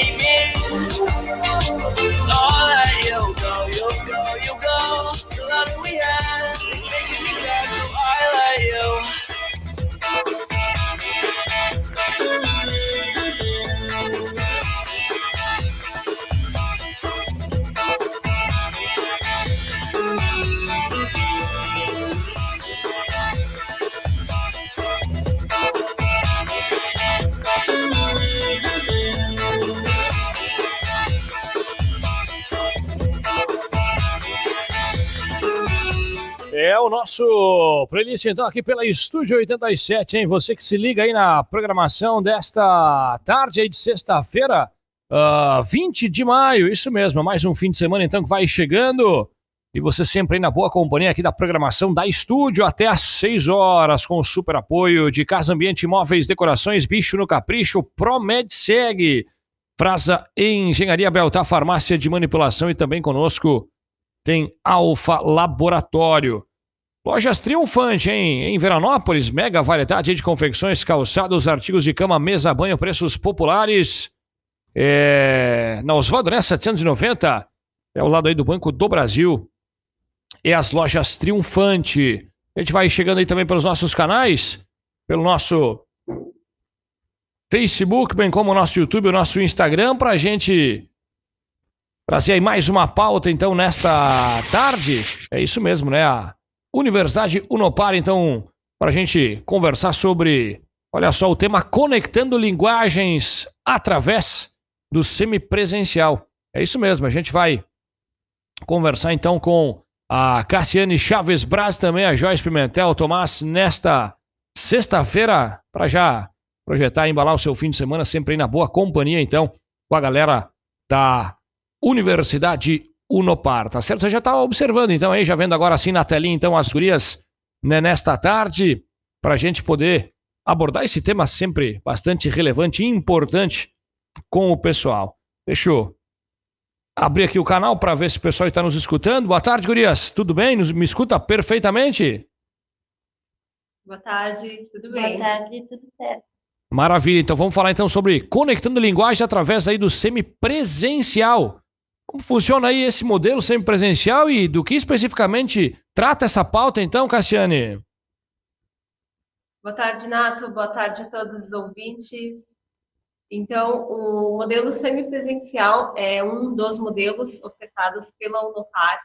É o nosso playlist, então, aqui pela Estúdio 87, hein? Você que se liga aí na programação desta tarde aí de sexta-feira, uh, ah, 20 de maio, isso mesmo, mais um fim de semana, então, que vai chegando. E você sempre aí na boa companhia aqui da programação da Estúdio até às 6 horas, com o super apoio de Casa Ambiente Imóveis, Decorações, Bicho no Capricho, Promed Segue, Frasa Engenharia Beltar, Farmácia de Manipulação e também conosco tem Alfa Laboratório. Lojas Triunfante, hein? Em Veranópolis, mega variedade de confecções, calçados, artigos de cama, mesa, banho, preços populares. É... Na Osvaldo, né? 790. É o lado aí do Banco do Brasil. É as lojas Triunfante. A gente vai chegando aí também pelos nossos canais, pelo nosso Facebook, bem como o nosso YouTube, o nosso Instagram, para a gente trazer aí mais uma pauta, então, nesta tarde. É isso mesmo, né? A Universidade Unopar, então, para a gente conversar sobre, olha só, o tema conectando linguagens através do semipresencial. É isso mesmo, a gente vai conversar então com a Cassiane Chaves Braz, também a Joyce Pimentel, Tomás, nesta sexta-feira, para já projetar e embalar o seu fim de semana, sempre aí na boa companhia, então, com a galera da Universidade Unopar, tá certo? Você já está observando, então, aí, já vendo agora assim na telinha, então, as gurias né, nesta tarde, para a gente poder abordar esse tema sempre bastante relevante e importante com o pessoal. Deixa eu abrir aqui o canal para ver se o pessoal está nos escutando. Boa tarde, gurias. Tudo bem? me escuta perfeitamente? Boa tarde, tudo bem? Boa tarde, tudo certo. Maravilha. Então vamos falar então sobre conectando linguagem através aí do semipresencial. Como funciona aí esse modelo semipresencial e do que especificamente trata essa pauta, então, Cassiane? Boa tarde, Nato. Boa tarde a todos os ouvintes. Então, o modelo semipresencial é um dos modelos ofertados pela Unopar,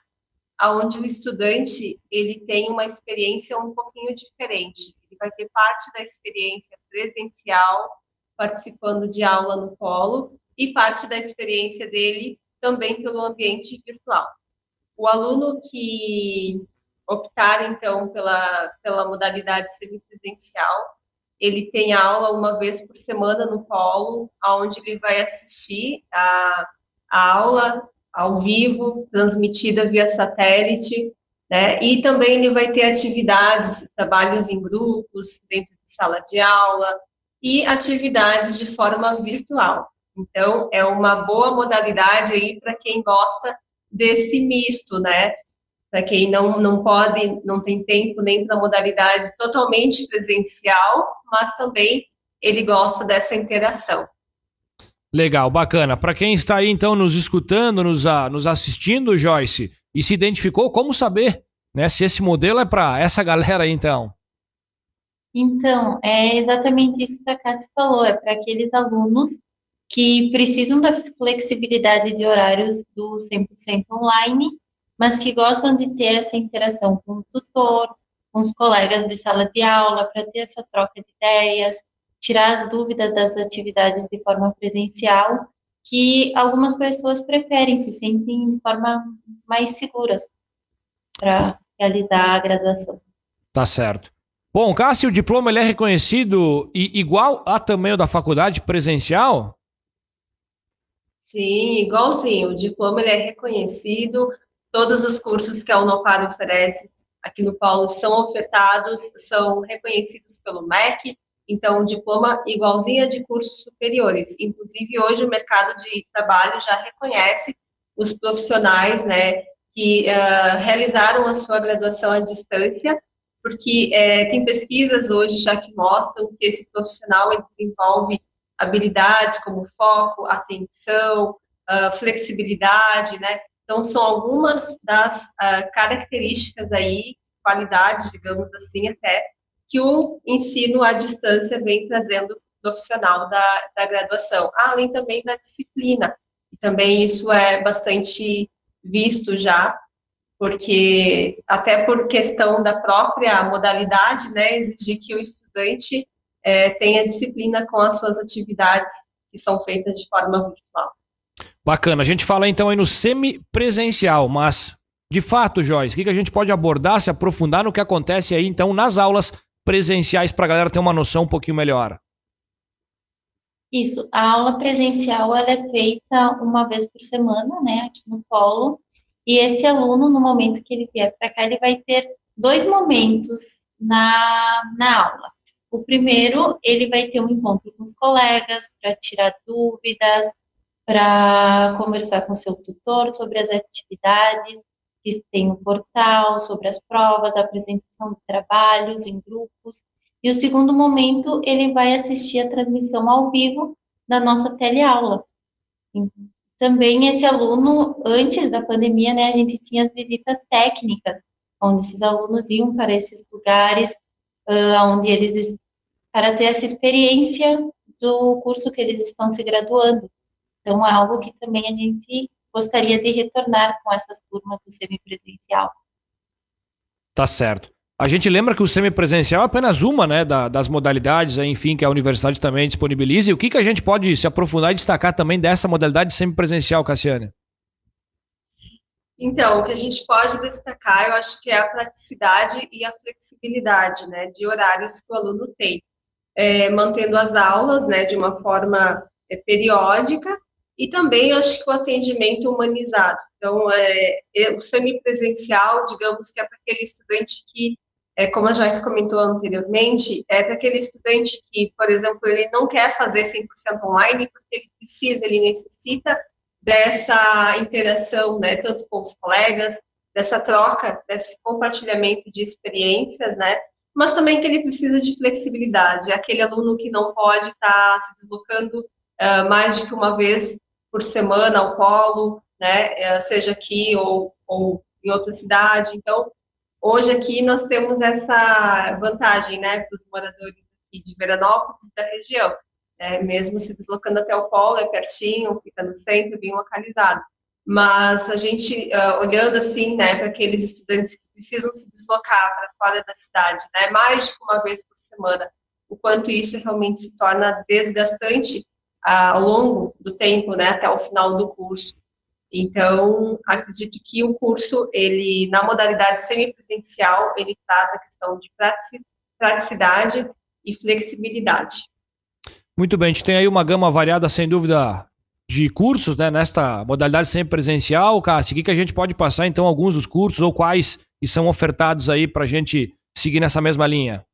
onde o estudante ele tem uma experiência um pouquinho diferente. Ele vai ter parte da experiência presencial, participando de aula no polo, e parte da experiência dele também pelo ambiente virtual. O aluno que optar, então, pela, pela modalidade semipresencial, ele tem aula uma vez por semana no polo, onde ele vai assistir a, a aula ao vivo, transmitida via satélite, né? E também ele vai ter atividades, trabalhos em grupos, dentro de sala de aula, e atividades de forma virtual. Então, é uma boa modalidade aí para quem gosta desse misto, né? Para quem não, não pode, não tem tempo nem para modalidade totalmente presencial, mas também ele gosta dessa interação. Legal, bacana. Para quem está aí, então, nos escutando, nos, a, nos assistindo, Joyce, e se identificou, como saber né, se esse modelo é para essa galera aí, então? Então, é exatamente isso que a Cássia falou, é para aqueles alunos que precisam da flexibilidade de horários do 100% online, mas que gostam de ter essa interação com o tutor, com os colegas de sala de aula, para ter essa troca de ideias, tirar as dúvidas das atividades de forma presencial, que algumas pessoas preferem, se sentem de forma mais seguras para realizar a graduação. Tá certo. Bom, Cássio, o diploma ele é reconhecido e igual a tamanho da faculdade presencial? Sim, igualzinho. O diploma ele é reconhecido, todos os cursos que a Unopar oferece aqui no Paulo são ofertados, são reconhecidos pelo MEC, então o diploma igualzinho a de cursos superiores. Inclusive, hoje o mercado de trabalho já reconhece os profissionais, né, que uh, realizaram a sua graduação à distância, porque é, tem pesquisas hoje já que mostram que esse profissional desenvolve habilidades como foco, atenção, uh, flexibilidade, né? Então, são algumas das uh, características aí, qualidades, digamos assim, até, que o ensino à distância vem trazendo profissional da, da graduação, além também da disciplina. E também isso é bastante visto já, porque até por questão da própria modalidade, né, exigir que o estudante é, tenha disciplina com as suas atividades que são feitas de forma virtual. Bacana. A gente fala então aí no semipresencial, mas de fato, Joyce, o que a gente pode abordar, se aprofundar no que acontece aí então nas aulas presenciais para a galera ter uma noção um pouquinho melhor? Isso, a aula presencial ela é feita uma vez por semana, né, aqui no polo, e esse aluno, no momento que ele vier para cá, ele vai ter dois momentos na, na aula. O primeiro, ele vai ter um encontro com os colegas para tirar dúvidas, para conversar com seu tutor sobre as atividades que tem no portal, sobre as provas, apresentação de trabalhos em grupos. E o segundo momento, ele vai assistir a transmissão ao vivo da nossa teleaula. Também esse aluno, antes da pandemia, né, a gente tinha as visitas técnicas, onde esses alunos iam para esses lugares, uh, onde eles, para ter essa experiência do curso que eles estão se graduando. Então, é algo que também a gente gostaria de retornar com essas turmas do semipresencial. Tá certo. A gente lembra que o semipresencial é apenas uma né, da, das modalidades, enfim, que a universidade também disponibiliza. E o que, que a gente pode se aprofundar e destacar também dessa modalidade semipresencial, Cassiane? Então, o que a gente pode destacar, eu acho que é a praticidade e a flexibilidade né, de horários que o aluno tem. É, mantendo as aulas né, de uma forma é, periódica e também acho que o atendimento humanizado. Então, é, é, o semipresencial, digamos que é para aquele estudante que, é, como a Joyce comentou anteriormente, é para aquele estudante que, por exemplo, ele não quer fazer 100% online porque ele precisa, ele necessita dessa interação, né, tanto com os colegas, dessa troca, desse compartilhamento de experiências, né, mas também que ele precisa de flexibilidade, aquele aluno que não pode estar tá se deslocando uh, mais de uma vez por semana ao polo, né, é, seja aqui ou, ou em outra cidade. Então, hoje aqui nós temos essa vantagem, né, para os moradores aqui de Veranópolis e da região. Né, mesmo se deslocando até o polo, é pertinho, fica no centro, bem localizado. Mas a gente, uh, olhando assim, né, para aqueles estudantes que precisam se deslocar para fora da cidade, né, mais de uma vez por semana, o quanto isso realmente se torna desgastante ao longo do tempo, né, até o final do curso. Então, acredito que o curso, ele, na modalidade semipresencial, ele traz a questão de praticidade e flexibilidade. Muito bem, a gente tem aí uma gama variada, sem dúvida, de cursos, né, nesta modalidade semipresencial. Cássio, o que a gente pode passar, então, alguns dos cursos ou quais que são ofertados aí para a gente seguir nessa mesma linha?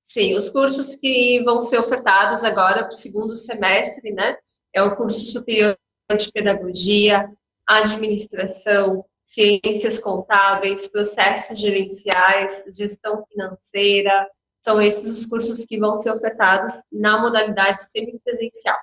Sim, os cursos que vão ser ofertados agora para o segundo semestre, né? É o curso superior de pedagogia, administração, ciências contábeis, processos gerenciais, gestão financeira. São esses os cursos que vão ser ofertados na modalidade semipresencial.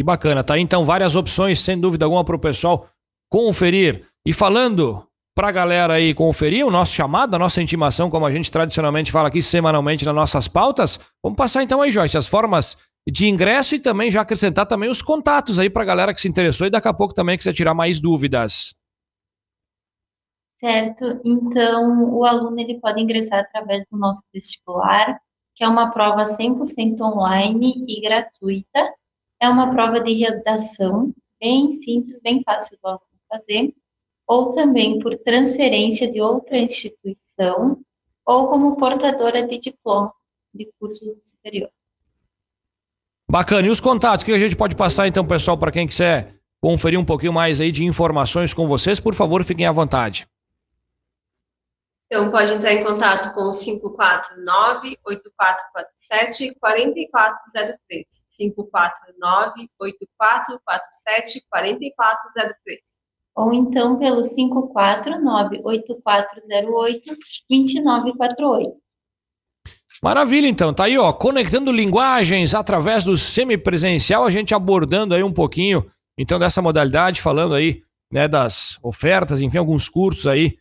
Que bacana, tá? Então, várias opções, sem dúvida alguma, para o pessoal conferir. E falando para a galera aí conferir o nosso chamado, a nossa intimação, como a gente tradicionalmente fala aqui semanalmente nas nossas pautas. Vamos passar então aí, Joyce, as formas de ingresso e também já acrescentar também os contatos aí para a galera que se interessou e daqui a pouco também quiser tirar mais dúvidas. Certo, então o aluno ele pode ingressar através do nosso vestibular, que é uma prova 100% online e gratuita. É uma prova de redação bem simples, bem fácil aluno fazer ou também por transferência de outra instituição, ou como portadora de diploma de curso superior. Bacana. E os contatos que a gente pode passar, então, pessoal, para quem quiser conferir um pouquinho mais aí de informações com vocês, por favor, fiquem à vontade. Então, pode entrar em contato com o 549-8447-4403. 549-8447-4403 ou então pelo 549-8408-2948. Maravilha, então. Tá aí, ó, conectando linguagens através do semipresencial, a gente abordando aí um pouquinho, então, dessa modalidade, falando aí, né, das ofertas, enfim, alguns cursos aí,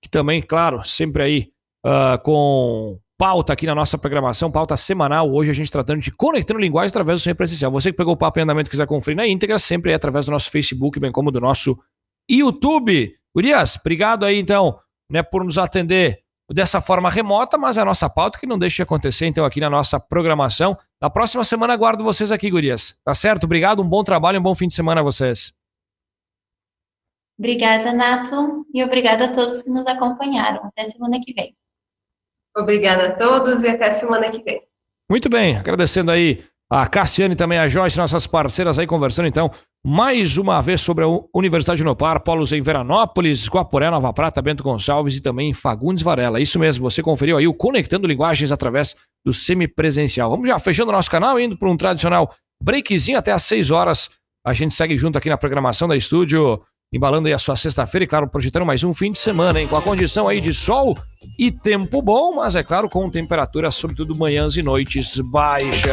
que também, claro, sempre aí uh, com pauta aqui na nossa programação, pauta semanal. Hoje a gente tratando de conectando linguagens através do semipresencial. Você que pegou o papo em andamento e quiser conferir na íntegra, sempre é através do nosso Facebook, bem como do nosso YouTube. Urias, obrigado aí, então, né, por nos atender dessa forma remota, mas é a nossa pauta que não deixa de acontecer, então, aqui na nossa programação. Na próxima semana aguardo vocês aqui, Gurias. Tá certo? Obrigado, um bom trabalho um bom fim de semana a vocês. Obrigada, Nato, e obrigada a todos que nos acompanharam. Até semana que vem. Obrigada a todos e até semana que vem. Muito bem, agradecendo aí a Cassiane e também a Joyce, nossas parceiras aí conversando então mais uma vez sobre a Universidade de Nopar, polos em Veranópolis, Guaporé, Nova Prata, Bento Gonçalves e também Fagundes Varela. Isso mesmo, você conferiu aí o Conectando Linguagens através do semipresencial. Vamos já fechando o nosso canal, indo para um tradicional breakzinho até às 6 horas. A gente segue junto aqui na programação da estúdio, embalando aí a sua sexta-feira e, claro, projetando mais um fim de semana, hein? Com a condição aí de sol e tempo bom, mas é claro, com temperatura, sobretudo manhãs e noites baixas.